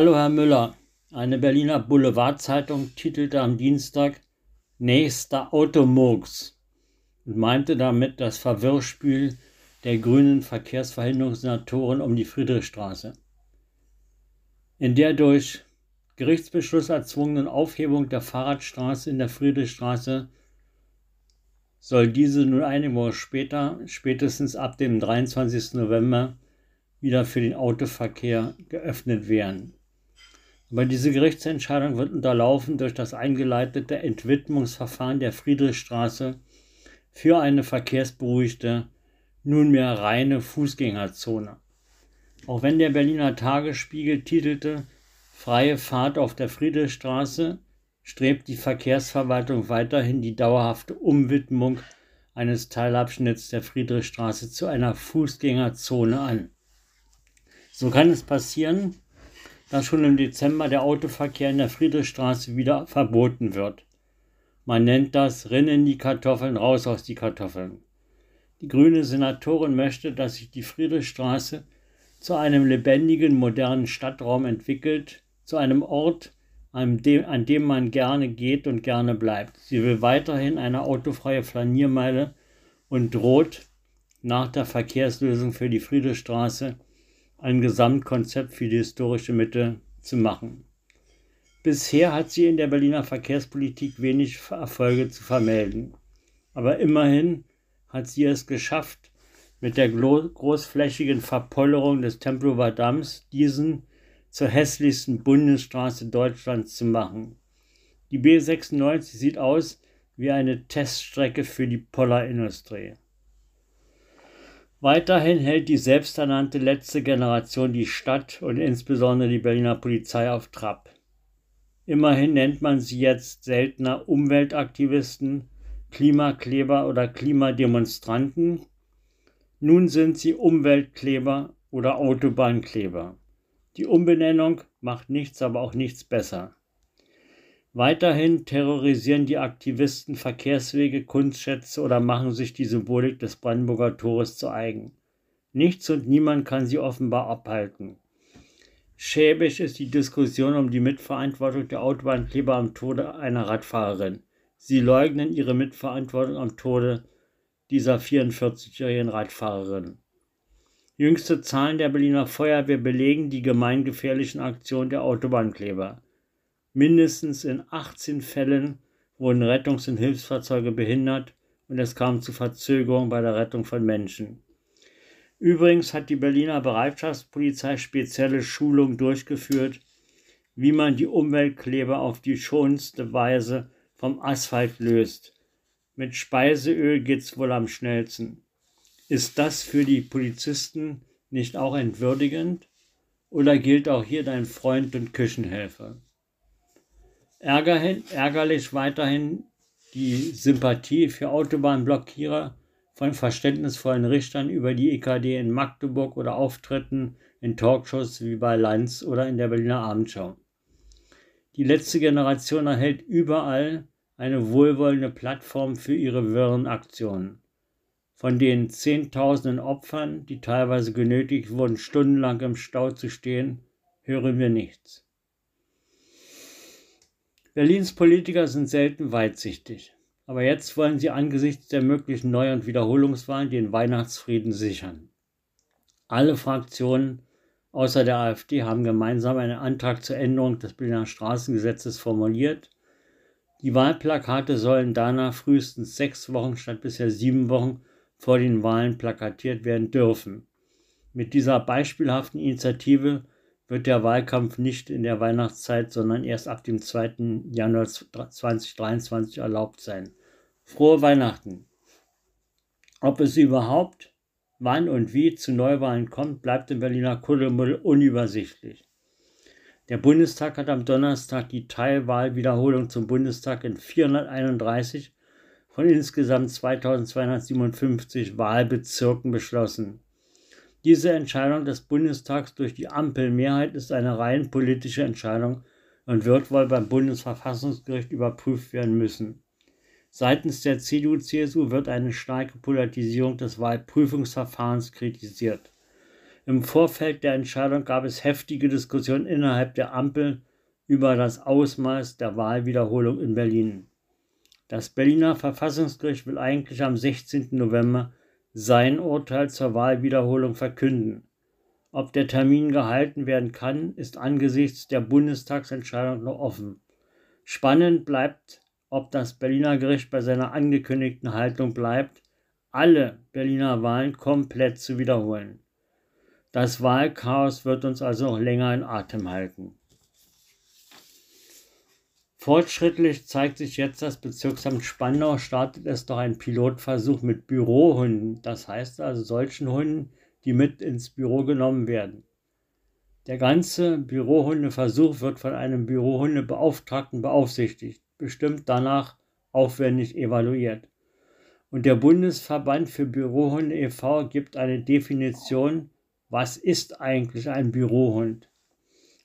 Hallo Herr Müller. Eine Berliner Boulevardzeitung titelte am Dienstag Nächster Automurks und meinte damit das Verwirrspiel der grünen Verkehrsverhinderungssenatoren um die Friedrichstraße. In der durch Gerichtsbeschluss erzwungenen Aufhebung der Fahrradstraße in der Friedrichstraße soll diese nun eine Woche später, spätestens ab dem 23. November, wieder für den Autoverkehr geöffnet werden. Aber diese Gerichtsentscheidung wird unterlaufen durch das eingeleitete Entwidmungsverfahren der Friedrichstraße für eine verkehrsberuhigte, nunmehr reine Fußgängerzone. Auch wenn der Berliner Tagesspiegel titelte Freie Fahrt auf der Friedrichstraße, strebt die Verkehrsverwaltung weiterhin die dauerhafte Umwidmung eines Teilabschnitts der Friedrichstraße zu einer Fußgängerzone an. So kann es passieren, dass schon im Dezember der Autoverkehr in der Friedrichstraße wieder verboten wird. Man nennt das Rinnen die Kartoffeln, raus aus die Kartoffeln. Die grüne Senatorin möchte, dass sich die Friedrichstraße zu einem lebendigen, modernen Stadtraum entwickelt, zu einem Ort, an dem, an dem man gerne geht und gerne bleibt. Sie will weiterhin eine autofreie Flaniermeile und droht nach der Verkehrslösung für die Friedrichstraße ein Gesamtkonzept für die historische Mitte zu machen. Bisher hat sie in der Berliner Verkehrspolitik wenig Erfolge zu vermelden. Aber immerhin hat sie es geschafft, mit der großflächigen Verpollerung des Tempelhofer Damms diesen zur hässlichsten Bundesstraße Deutschlands zu machen. Die B96 sieht aus wie eine Teststrecke für die Pollerindustrie. Weiterhin hält die selbsternannte letzte Generation die Stadt und insbesondere die Berliner Polizei auf Trab. Immerhin nennt man sie jetzt seltener Umweltaktivisten, Klimakleber oder Klimademonstranten. Nun sind sie Umweltkleber oder Autobahnkleber. Die Umbenennung macht nichts, aber auch nichts besser. Weiterhin terrorisieren die Aktivisten Verkehrswege, Kunstschätze oder machen sich die Symbolik des Brandenburger Tores zu eigen. Nichts und niemand kann sie offenbar abhalten. Schäbisch ist die Diskussion um die Mitverantwortung der Autobahnkleber am Tode einer Radfahrerin. Sie leugnen ihre Mitverantwortung am Tode dieser 44-jährigen Radfahrerin. Jüngste Zahlen der Berliner Feuerwehr belegen die gemeingefährlichen Aktionen der Autobahnkleber. Mindestens in 18 Fällen wurden Rettungs- und Hilfsfahrzeuge behindert und es kam zu Verzögerungen bei der Rettung von Menschen. Übrigens hat die Berliner Bereitschaftspolizei spezielle Schulungen durchgeführt, wie man die Umweltkleber auf die schonendste Weise vom Asphalt löst. Mit Speiseöl geht's wohl am schnellsten. Ist das für die Polizisten nicht auch entwürdigend? Oder gilt auch hier dein Freund und Küchenhelfer? Ärgerlich weiterhin die Sympathie für Autobahnblockierer von verständnisvollen Richtern über die EKD in Magdeburg oder Auftritten in Talkshows wie bei Lanz oder in der Berliner Abendschau. Die letzte Generation erhält überall eine wohlwollende Plattform für ihre wirren Aktionen. Von den Zehntausenden Opfern, die teilweise genötigt wurden, stundenlang im Stau zu stehen, hören wir nichts. Berlins Politiker sind selten weitsichtig. Aber jetzt wollen sie angesichts der möglichen Neu- und Wiederholungswahlen den Weihnachtsfrieden sichern. Alle Fraktionen außer der AfD haben gemeinsam einen Antrag zur Änderung des Berliner Straßengesetzes formuliert. Die Wahlplakate sollen danach frühestens sechs Wochen statt bisher sieben Wochen vor den Wahlen plakatiert werden dürfen. Mit dieser beispielhaften Initiative wird der Wahlkampf nicht in der Weihnachtszeit, sondern erst ab dem 2. Januar 2023 erlaubt sein. Frohe Weihnachten! Ob es überhaupt, wann und wie zu Neuwahlen kommt, bleibt im Berliner Kuddelmuddel unübersichtlich. Der Bundestag hat am Donnerstag die Teilwahlwiederholung zum Bundestag in 431 von insgesamt 2257 Wahlbezirken beschlossen. Diese Entscheidung des Bundestags durch die Ampelmehrheit ist eine rein politische Entscheidung und wird wohl beim Bundesverfassungsgericht überprüft werden müssen. Seitens der CDU-CSU wird eine starke Politisierung des Wahlprüfungsverfahrens kritisiert. Im Vorfeld der Entscheidung gab es heftige Diskussionen innerhalb der Ampel über das Ausmaß der Wahlwiederholung in Berlin. Das Berliner Verfassungsgericht will eigentlich am 16. November sein Urteil zur Wahlwiederholung verkünden. Ob der Termin gehalten werden kann, ist angesichts der Bundestagsentscheidung noch offen. Spannend bleibt, ob das Berliner Gericht bei seiner angekündigten Haltung bleibt, alle Berliner Wahlen komplett zu wiederholen. Das Wahlchaos wird uns also noch länger in Atem halten. Fortschrittlich zeigt sich jetzt, das Bezirksamt Spandau startet es doch einen Pilotversuch mit Bürohunden, das heißt also solchen Hunden, die mit ins Büro genommen werden. Der ganze Bürohundeversuch wird von einem Bürohundebeauftragten beaufsichtigt, bestimmt danach aufwendig evaluiert. Und der Bundesverband für Bürohunde e.V. gibt eine Definition, was ist eigentlich ein Bürohund?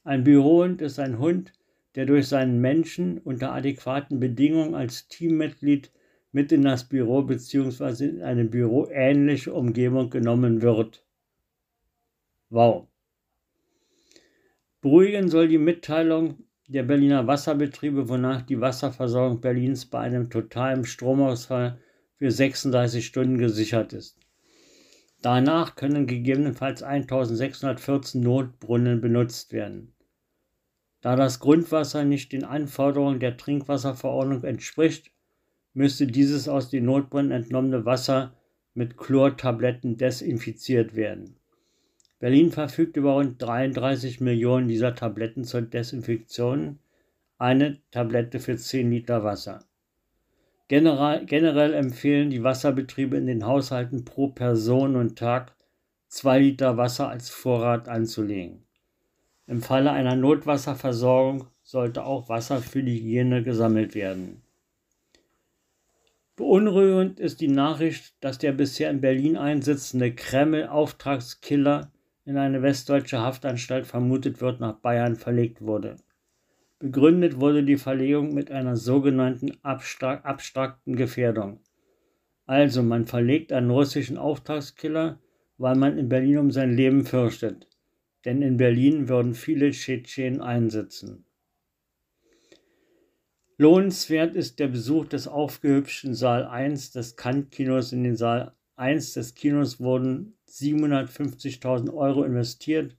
Ein Bürohund ist ein Hund, der durch seinen Menschen unter adäquaten Bedingungen als Teammitglied mit in das Büro bzw. in eine büroähnliche Umgebung genommen wird. Wow. Beruhigen soll die Mitteilung der Berliner Wasserbetriebe, wonach die Wasserversorgung Berlins bei einem totalen Stromausfall für 36 Stunden gesichert ist. Danach können gegebenenfalls 1614 Notbrunnen benutzt werden. Da das Grundwasser nicht den Anforderungen der Trinkwasserverordnung entspricht, müsste dieses aus den Notbrunnen entnommene Wasser mit Chlortabletten desinfiziert werden. Berlin verfügt über rund 33 Millionen dieser Tabletten zur Desinfektion, eine Tablette für 10 Liter Wasser. Generell, generell empfehlen die Wasserbetriebe in den Haushalten pro Person und Tag 2 Liter Wasser als Vorrat anzulegen. Im Falle einer Notwasserversorgung sollte auch Wasser für die Hygiene gesammelt werden. Beunruhigend ist die Nachricht, dass der bisher in Berlin einsitzende Kreml-Auftragskiller in eine westdeutsche Haftanstalt vermutet wird, nach Bayern verlegt wurde. Begründet wurde die Verlegung mit einer sogenannten abstrakten Gefährdung. Also man verlegt einen russischen Auftragskiller, weil man in Berlin um sein Leben fürchtet. Denn in Berlin würden viele Tschetschenen einsitzen. Lohnenswert ist der Besuch des aufgehübschten Saal 1 des Kant-Kinos. In den Saal 1 des Kinos wurden 750.000 Euro investiert,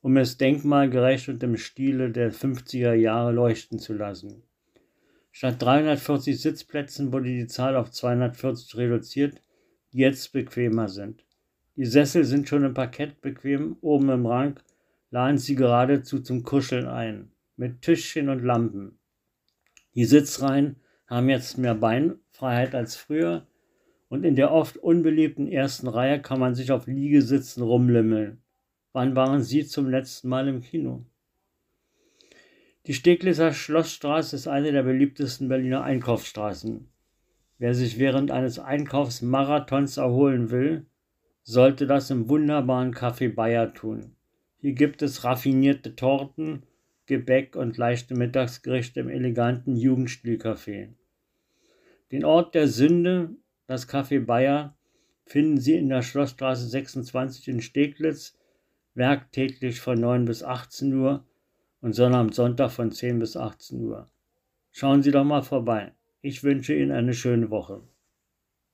um es denkmalgerecht und im Stile der 50er Jahre leuchten zu lassen. Statt 340 Sitzplätzen wurde die Zahl auf 240 reduziert, die jetzt bequemer sind. Die Sessel sind schon im Parkett bequem, oben im Rang laden sie geradezu zum Kuscheln ein, mit Tischchen und Lampen. Die Sitzreihen haben jetzt mehr Beinfreiheit als früher, und in der oft unbeliebten ersten Reihe kann man sich auf Liegesitzen rumlimmeln. Wann waren Sie zum letzten Mal im Kino? Die Steglitzer Schlossstraße ist eine der beliebtesten Berliner Einkaufsstraßen. Wer sich während eines Einkaufsmarathons erholen will, sollte das im wunderbaren Café Bayer tun. Hier gibt es raffinierte Torten, Gebäck und leichte Mittagsgerichte im eleganten Jugendstilcafé. Den Ort der Sünde das Café Bayer finden Sie in der Schlossstraße 26 in Steglitz, werktäglich von 9 bis 18 Uhr und Sonnabend Sonntag von 10 bis 18 Uhr. Schauen Sie doch mal vorbei. Ich wünsche Ihnen eine schöne Woche.